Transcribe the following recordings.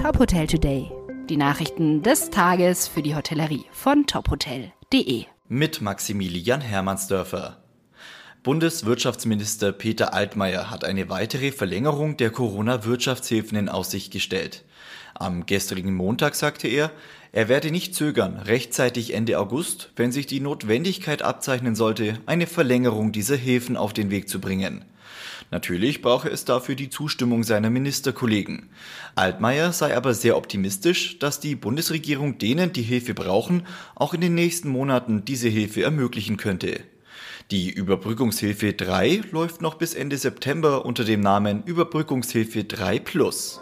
Top Hotel Today. Die Nachrichten des Tages für die Hotellerie von tophotel.de. Mit Maximilian Hermannsdörfer. Bundeswirtschaftsminister Peter Altmaier hat eine weitere Verlängerung der Corona-Wirtschaftshilfen in Aussicht gestellt. Am gestrigen Montag sagte er, er werde nicht zögern, rechtzeitig Ende August, wenn sich die Notwendigkeit abzeichnen sollte, eine Verlängerung dieser Hilfen auf den Weg zu bringen. Natürlich brauche es dafür die Zustimmung seiner Ministerkollegen. Altmaier sei aber sehr optimistisch, dass die Bundesregierung denen, die Hilfe brauchen, auch in den nächsten Monaten diese Hilfe ermöglichen könnte. Die Überbrückungshilfe 3 läuft noch bis Ende September unter dem Namen Überbrückungshilfe 3 Plus.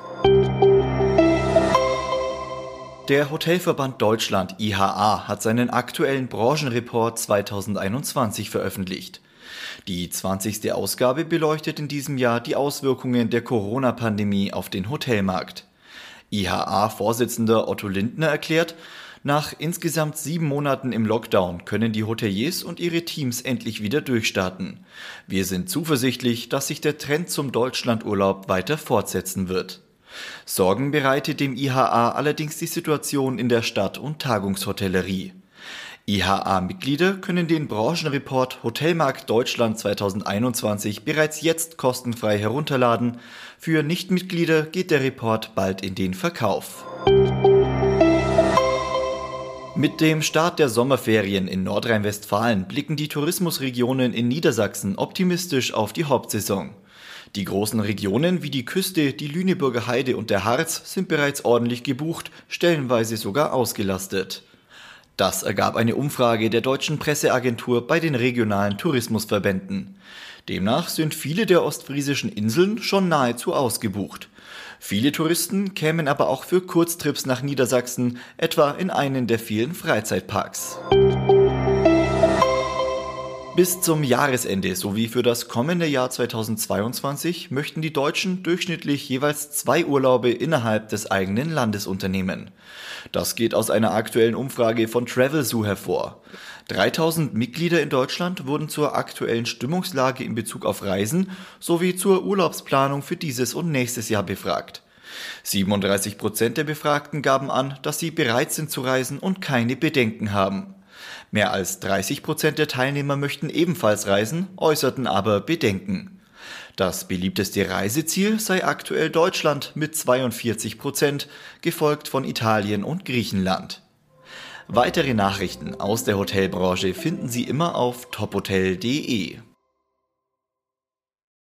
Der Hotelverband Deutschland IHA hat seinen aktuellen Branchenreport 2021 veröffentlicht. Die 20. Ausgabe beleuchtet in diesem Jahr die Auswirkungen der Corona-Pandemie auf den Hotelmarkt. IHA-Vorsitzender Otto Lindner erklärt, nach insgesamt sieben Monaten im Lockdown können die Hoteliers und ihre Teams endlich wieder durchstarten. Wir sind zuversichtlich, dass sich der Trend zum Deutschlandurlaub weiter fortsetzen wird. Sorgen bereitet dem IHA allerdings die Situation in der Stadt- und Tagungshotellerie. IHA-Mitglieder können den Branchenreport Hotelmarkt Deutschland 2021 bereits jetzt kostenfrei herunterladen. Für Nichtmitglieder geht der Report bald in den Verkauf. Mit dem Start der Sommerferien in Nordrhein-Westfalen blicken die Tourismusregionen in Niedersachsen optimistisch auf die Hauptsaison. Die großen Regionen wie die Küste, die Lüneburger Heide und der Harz sind bereits ordentlich gebucht, stellenweise sogar ausgelastet. Das ergab eine Umfrage der deutschen Presseagentur bei den regionalen Tourismusverbänden. Demnach sind viele der ostfriesischen Inseln schon nahezu ausgebucht. Viele Touristen kämen aber auch für Kurztrips nach Niedersachsen, etwa in einen der vielen Freizeitparks. Bis zum Jahresende sowie für das kommende Jahr 2022 möchten die Deutschen durchschnittlich jeweils zwei Urlaube innerhalb des eigenen Landes unternehmen. Das geht aus einer aktuellen Umfrage von Travelzoo hervor. 3000 Mitglieder in Deutschland wurden zur aktuellen Stimmungslage in Bezug auf Reisen sowie zur Urlaubsplanung für dieses und nächstes Jahr befragt. 37 Prozent der Befragten gaben an, dass sie bereit sind zu reisen und keine Bedenken haben. Mehr als 30 Prozent der Teilnehmer möchten ebenfalls reisen, äußerten aber Bedenken. Das beliebteste Reiseziel sei aktuell Deutschland mit 42 Prozent, gefolgt von Italien und Griechenland. Weitere Nachrichten aus der Hotelbranche finden Sie immer auf tophotel.de.